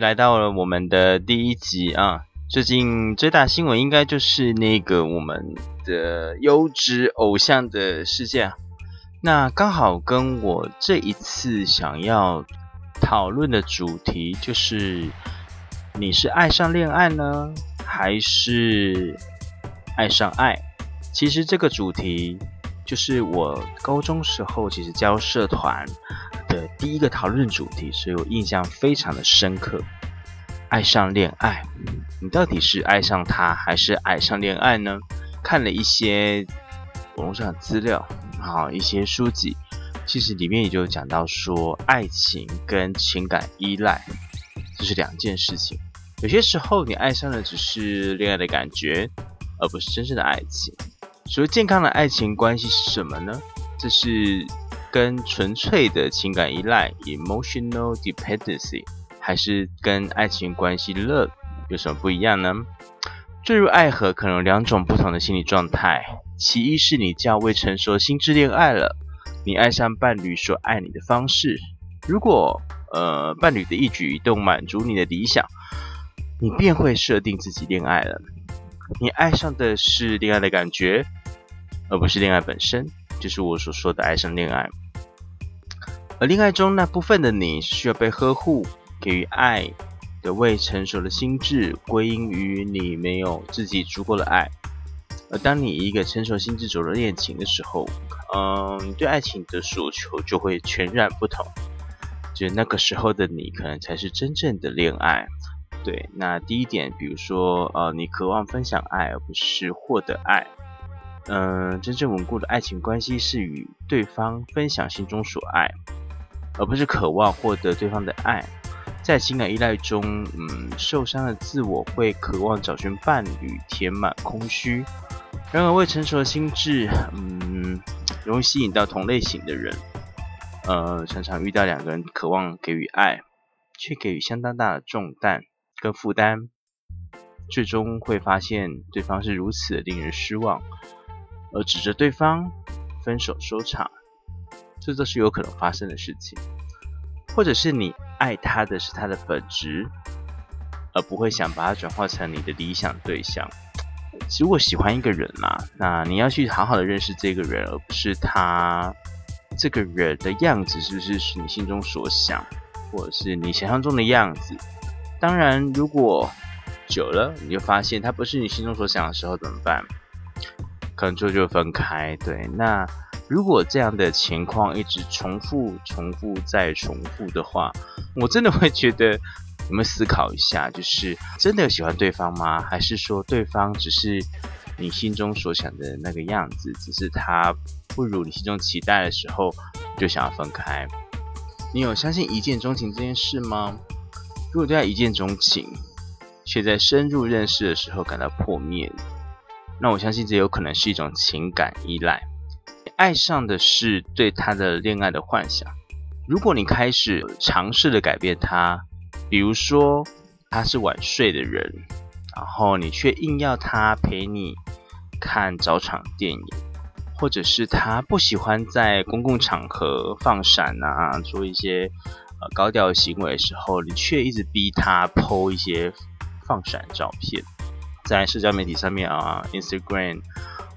来到了我们的第一集啊！最近最大新闻应该就是那个我们的优质偶像的事件，那刚好跟我这一次想要讨论的主题就是：你是爱上恋爱呢，还是爱上爱？其实这个主题就是我高中时候其实教社团。的第一个讨论主题，所以我印象非常的深刻。爱上恋爱，你到底是爱上他，还是爱上恋爱呢？看了一些网络上的资料，啊，一些书籍，其实里面也就讲到说，爱情跟情感依赖这是两件事情。有些时候，你爱上的只是恋爱的感觉，而不是真正的爱情。所谓健康的爱情关系是什么呢？这是。跟纯粹的情感依赖 （emotional dependency） 还是跟爱情关系 （love） 有什么不一样呢？坠入爱河可能有两种不同的心理状态，其一是你较未成熟心智恋爱了，你爱上伴侣所爱你的方式。如果呃伴侣的一举一动满足你的理想，你便会设定自己恋爱了。你爱上的是恋爱的感觉，而不是恋爱本身，就是我所说的爱上恋爱。而恋爱中那部分的你需要被呵护，给予爱的未成熟的心智归因于你没有自己足够的爱。而当你一个成熟心智走入恋情的时候，嗯，对爱情的所求就会全然不同。就那个时候的你，可能才是真正的恋爱。对，那第一点，比如说，呃，你渴望分享爱，而不是获得爱。嗯，真正稳固的爱情关系是与对方分享心中所爱。而不是渴望获得对方的爱，在情感依赖中，嗯，受伤的自我会渴望找寻伴侣填满空虚。然而，未成熟的心智，嗯，容易吸引到同类型的人，呃，常常遇到两个人渴望给予爱，却给予相当大的重担跟负担，最终会发现对方是如此的令人失望，而指着对方分手收场。这都是有可能发生的事情，或者是你爱他的是他的本质，而不会想把它转化成你的理想对象。如果喜欢一个人嘛，那你要去好好的认识这个人，而不是他这个人的样子是不是是你心中所想，或者是你想象中的样子。当然，如果久了你就发现他不是你心中所想的时候怎么办？可能就就分开。对，那。如果这样的情况一直重复、重复再重复的话，我真的会觉得，有没有思考一下，就是真的喜欢对方吗？还是说对方只是你心中所想的那个样子，只是他不如你心中期待的时候，就想要分开？你有相信一见钟情这件事吗？如果对他一见钟情，却在深入认识的时候感到破灭，那我相信这有可能是一种情感依赖。爱上的是对他的恋爱的幻想。如果你开始尝试的改变他，比如说他是晚睡的人，然后你却硬要他陪你看早场电影，或者是他不喜欢在公共场合放闪啊，做一些呃高调行为的时候，你却一直逼他 PO 一些放闪照片，在社交媒体上面啊，Instagram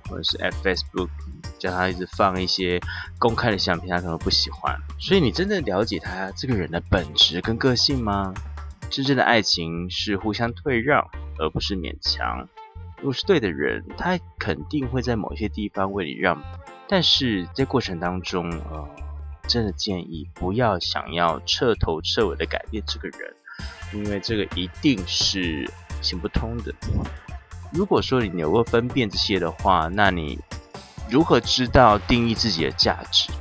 或者是 at Facebook。叫他一直放一些公开的相片，他可能不喜欢。所以你真的了解他这个人的本质跟个性吗？真正的爱情是互相退让，而不是勉强。如果是对的人，他肯定会在某些地方为你让。但是在过程当中，呃，真的建议不要想要彻头彻尾的改变这个人，因为这个一定是行不通的。如果说你能够分辨这些的话，那你如何知道定义自己的价值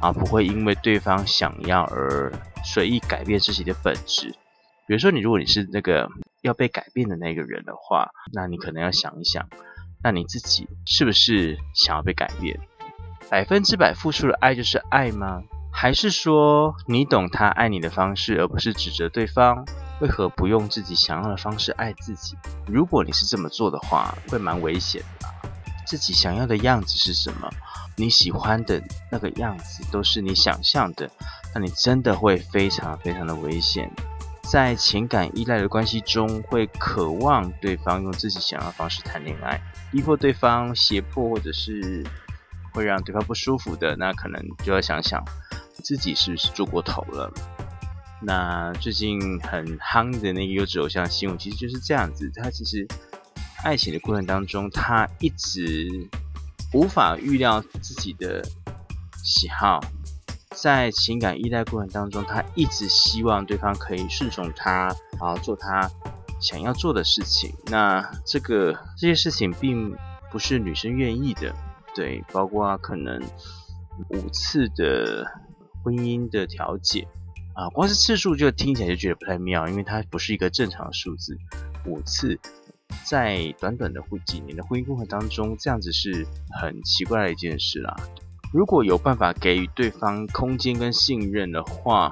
啊？不会因为对方想要而随意改变自己的本质。比如说，你如果你是那个要被改变的那个人的话，那你可能要想一想，那你自己是不是想要被改变？百分之百付出的爱就是爱吗？还是说你懂他爱你的方式，而不是指责对方？为何不用自己想要的方式爱自己？如果你是这么做的话，会蛮危险的。自己想要的样子是什么？你喜欢的那个样子都是你想象的，那你真的会非常非常的危险。在情感依赖的关系中，会渴望对方用自己想要的方式谈恋爱，逼迫对方、胁迫，或者是会让对方不舒服的，那可能就要想想自己是不是做过头了。那最近很夯的那个优质偶像新闻，其实就是这样子。他其实爱情的过程当中，他一直无法预料自己的喜好，在情感依赖过程当中，他一直希望对方可以顺从他，然后做他想要做的事情。那这个这些事情并不是女生愿意的，对，包括可能五次的婚姻的调解。啊，光是次数就听起来就觉得不太妙，因为它不是一个正常的数字。五次，在短短的几年的婚姻过程当中，这样子是很奇怪的一件事啦。如果有办法给予对方空间跟信任的话，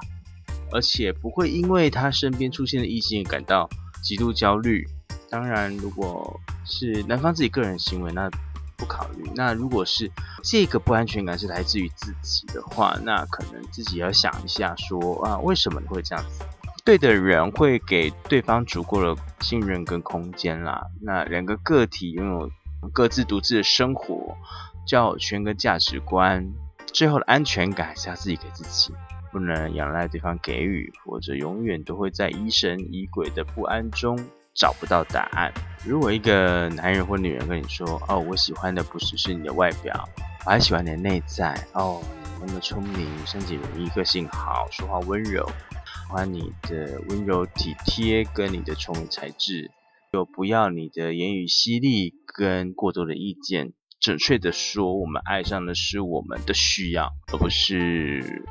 而且不会因为他身边出现的异性感到极度焦虑。当然，如果是男方自己个人行为，那。不考虑。那如果是这个不安全感是来自于自己的话，那可能自己要想一下，说啊，为什么你会这样子？对的人会给对方足够的信任跟空间啦。那两个个体拥有各自独自的生活、交友圈跟价值观，最后的安全感是要自己给自己，不能仰赖对方给予，或者永远都会在疑神疑鬼的不安中。找不到答案。如果一个男人或女人跟你说：“哦，我喜欢的不只是你的外表，我还喜欢你的内在。哦，那么聪明，身体容易，个性好，说话温柔，喜欢你的温柔体贴跟你的聪明才智。就不要你的言语犀利跟过多的意见。准确的说，我们爱上的是我们的需要，而不是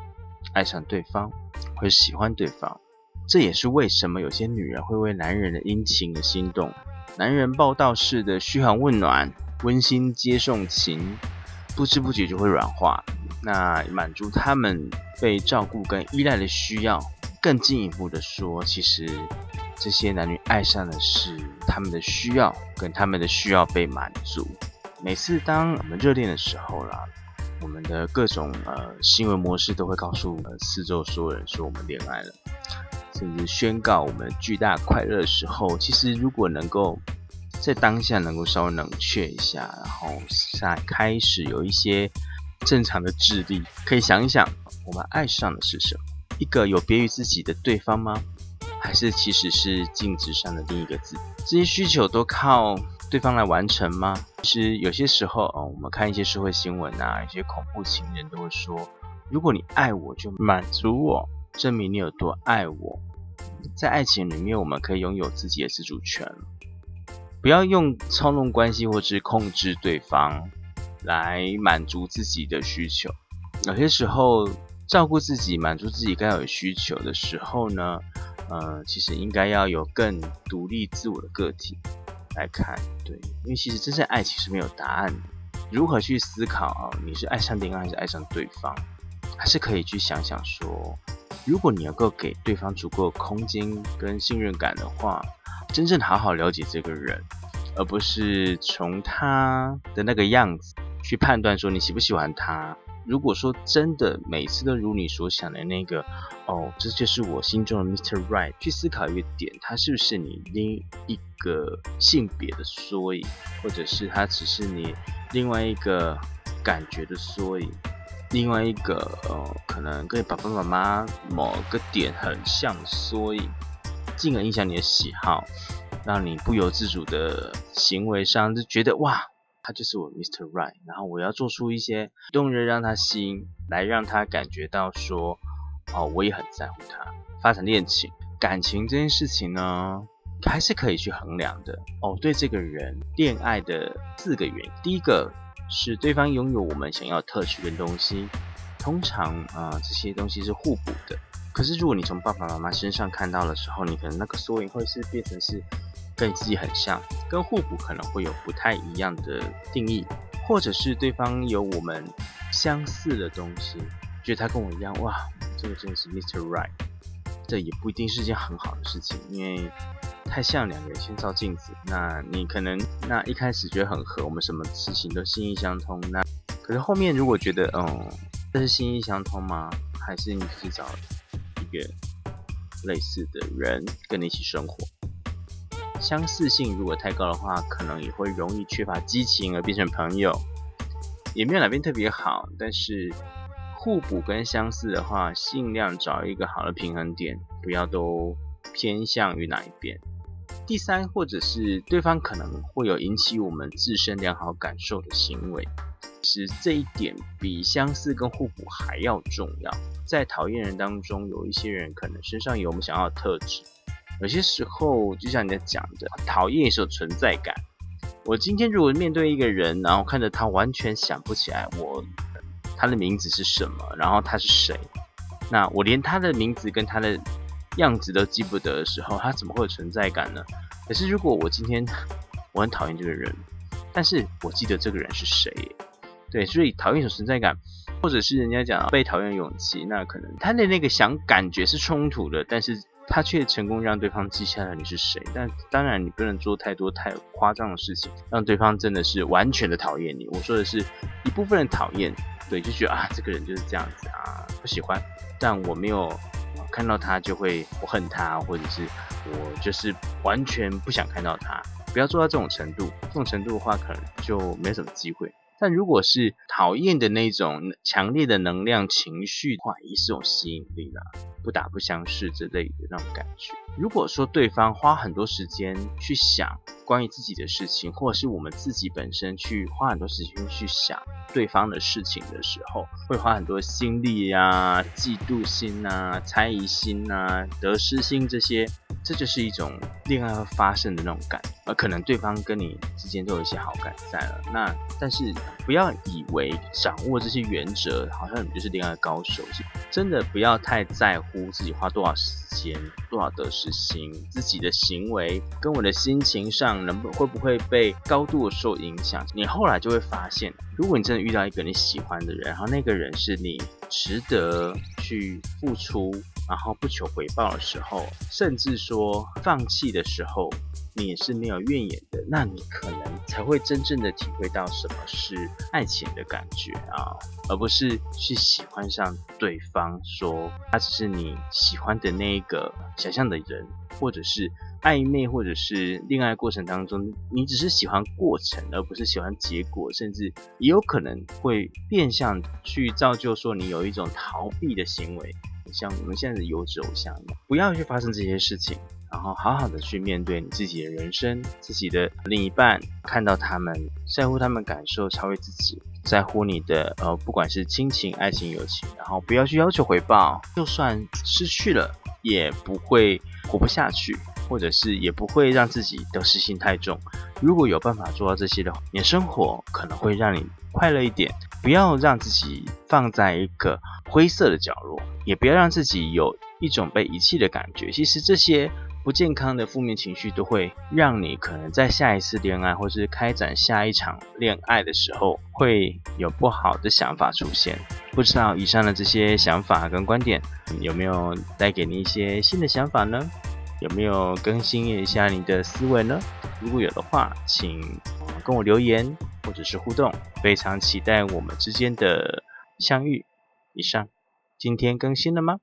爱上对方或喜欢对方。”这也是为什么有些女人会为男人的殷勤而心动，男人报道式的嘘寒问暖、温馨接送情，不知不觉就会软化。那满足他们被照顾跟依赖的需要。更进一步的说，其实这些男女爱上的是他们的需要，跟他们的需要被满足。每次当我们热恋的时候啦，我们的各种呃行为模式都会告诉我们四周所有人说我们恋爱了。甚至宣告我们巨大快乐的时候，其实如果能够在当下能够稍微冷却一下，然后再开始有一些正常的智力，可以想一想，我们爱上的是什么？一个有别于自己的对方吗？还是其实是镜子上的另一个自己？这些需求都靠对方来完成吗？其实有些时候，哦，我们看一些社会新闻啊，一些恐怖情人都会说，如果你爱我，就满足我。证明你有多爱我，在爱情里面，我们可以拥有自己的自主权，不要用操弄关系或是控制对方来满足自己的需求。有些时候，照顾自己、满足自己该有的需求的时候呢，呃，其实应该要有更独立自我的个体来看。对，因为其实真正爱情是没有答案的。如何去思考啊？你是爱上恋爱还是爱上对方？还是可以去想想说。如果你能够给对方足够空间跟信任感的话，真正好好了解这个人，而不是从他的那个样子去判断说你喜不喜欢他。如果说真的每次都如你所想的那个，哦，这就是我心中的 Mr. Right，去思考一个点，他是不是你另一个性别的缩影，或者是他只是你另外一个感觉的缩影。另外一个呃，可能跟爸爸妈妈某个点很像，所以进而影响你的喜好，让你不由自主的行为上就觉得哇，他就是我 Mr. Right，然后我要做出一些动人让他吸，来让他感觉到说，哦，我也很在乎他。发展恋情、感情这件事情呢，还是可以去衡量的哦。对这个人恋爱的四个原因，第一个是对方拥有我们想要特许的东西，通常啊这些东西是互补的。可是如果你从爸爸妈妈身上看到的时候，你可能那个缩影会是变成是跟自己很像，跟互补可能会有不太一样的定义，或者是对方有我们相似的东西，觉得他跟我一样，哇，这个真的是 Mr. Right，这也不一定是件很好的事情，因为。太像两个人先照镜子，那你可能那一开始觉得很合，我们什么事情都心意相通。那可是后面如果觉得，嗯，这是心意相通吗？还是你只是找一个类似的人跟你一起生活？相似性如果太高的话，可能也会容易缺乏激情而变成朋友，也没有哪边特别好。但是互补跟相似的话，尽量找一个好的平衡点，不要都偏向于哪一边。第三，或者是对方可能会有引起我们自身良好感受的行为，其实这一点比相似跟互补还要重要。在讨厌人当中，有一些人可能身上有我们想要的特质，有些时候就像你在讲的，讨厌也是有存在感。我今天如果面对一个人，然后看着他完全想不起来我他的名字是什么，然后他是谁，那我连他的名字跟他的。样子都记不得的时候，他怎么会有存在感呢？可是如果我今天 我很讨厌这个人，但是我记得这个人是谁，对，所以讨厌有存在感，或者是人家讲被讨厌勇气，那可能他的那个想感觉是冲突的，但是他却成功让对方记下来你是谁。但当然你不能做太多太夸张的事情，让对方真的是完全的讨厌你。我说的是一部分的讨厌，对，就觉得啊这个人就是这样子啊，不喜欢，但我没有。看到他就会我恨他，或者是我就是完全不想看到他。不要做到这种程度，这种程度的话，可能就没什么机会。但如果是讨厌的那种强烈的能量情绪的话，也是种吸引力啦，不打不相识之类的那种感觉。如果说对方花很多时间去想关于自己的事情，或者是我们自己本身去花很多时间去想对方的事情的时候，会花很多心力呀、嫉妒心呐、猜疑心呐、得失心这些。这就是一种恋爱会发生的那种感觉，而可能对方跟你之间都有一些好感在了。那但是不要以为掌握这些原则，好像你就是恋爱高手。真的不要太在乎自己花多少时间、多少得失心，自己的行为跟我的心情上能不会不会被高度受影响。你后来就会发现，如果你真的遇到一个你喜欢的人，然后那个人是你值得去付出。然后不求回报的时候，甚至说放弃的时候，你也是没有怨言的，那你可能才会真正的体会到什么是爱情的感觉啊，而不是去喜欢上对方，说他只是你喜欢的那一个想象的人，或者是暧昧，或者是恋爱过程当中，你只是喜欢过程，而不是喜欢结果，甚至也有可能会变相去造就说你有一种逃避的行为。像我们现在的优质偶像一样，不要去发生这些事情，然后好好的去面对你自己的人生，自己的另一半，看到他们在乎他们感受，超越自己，在乎你的呃，不管是亲情、爱情、友情，然后不要去要求回报，就算失去了，也不会活不下去。或者是也不会让自己得失心太重。如果有办法做到这些的话，你的生活可能会让你快乐一点。不要让自己放在一个灰色的角落，也不要让自己有一种被遗弃的感觉。其实这些不健康的负面情绪都会让你可能在下一次恋爱或是开展下一场恋爱的时候会有不好的想法出现。不知道以上的这些想法跟观点有没有带给你一些新的想法呢？有没有更新一下你的思维呢？如果有的话，请跟我留言或者是互动，非常期待我们之间的相遇。以上，今天更新了吗？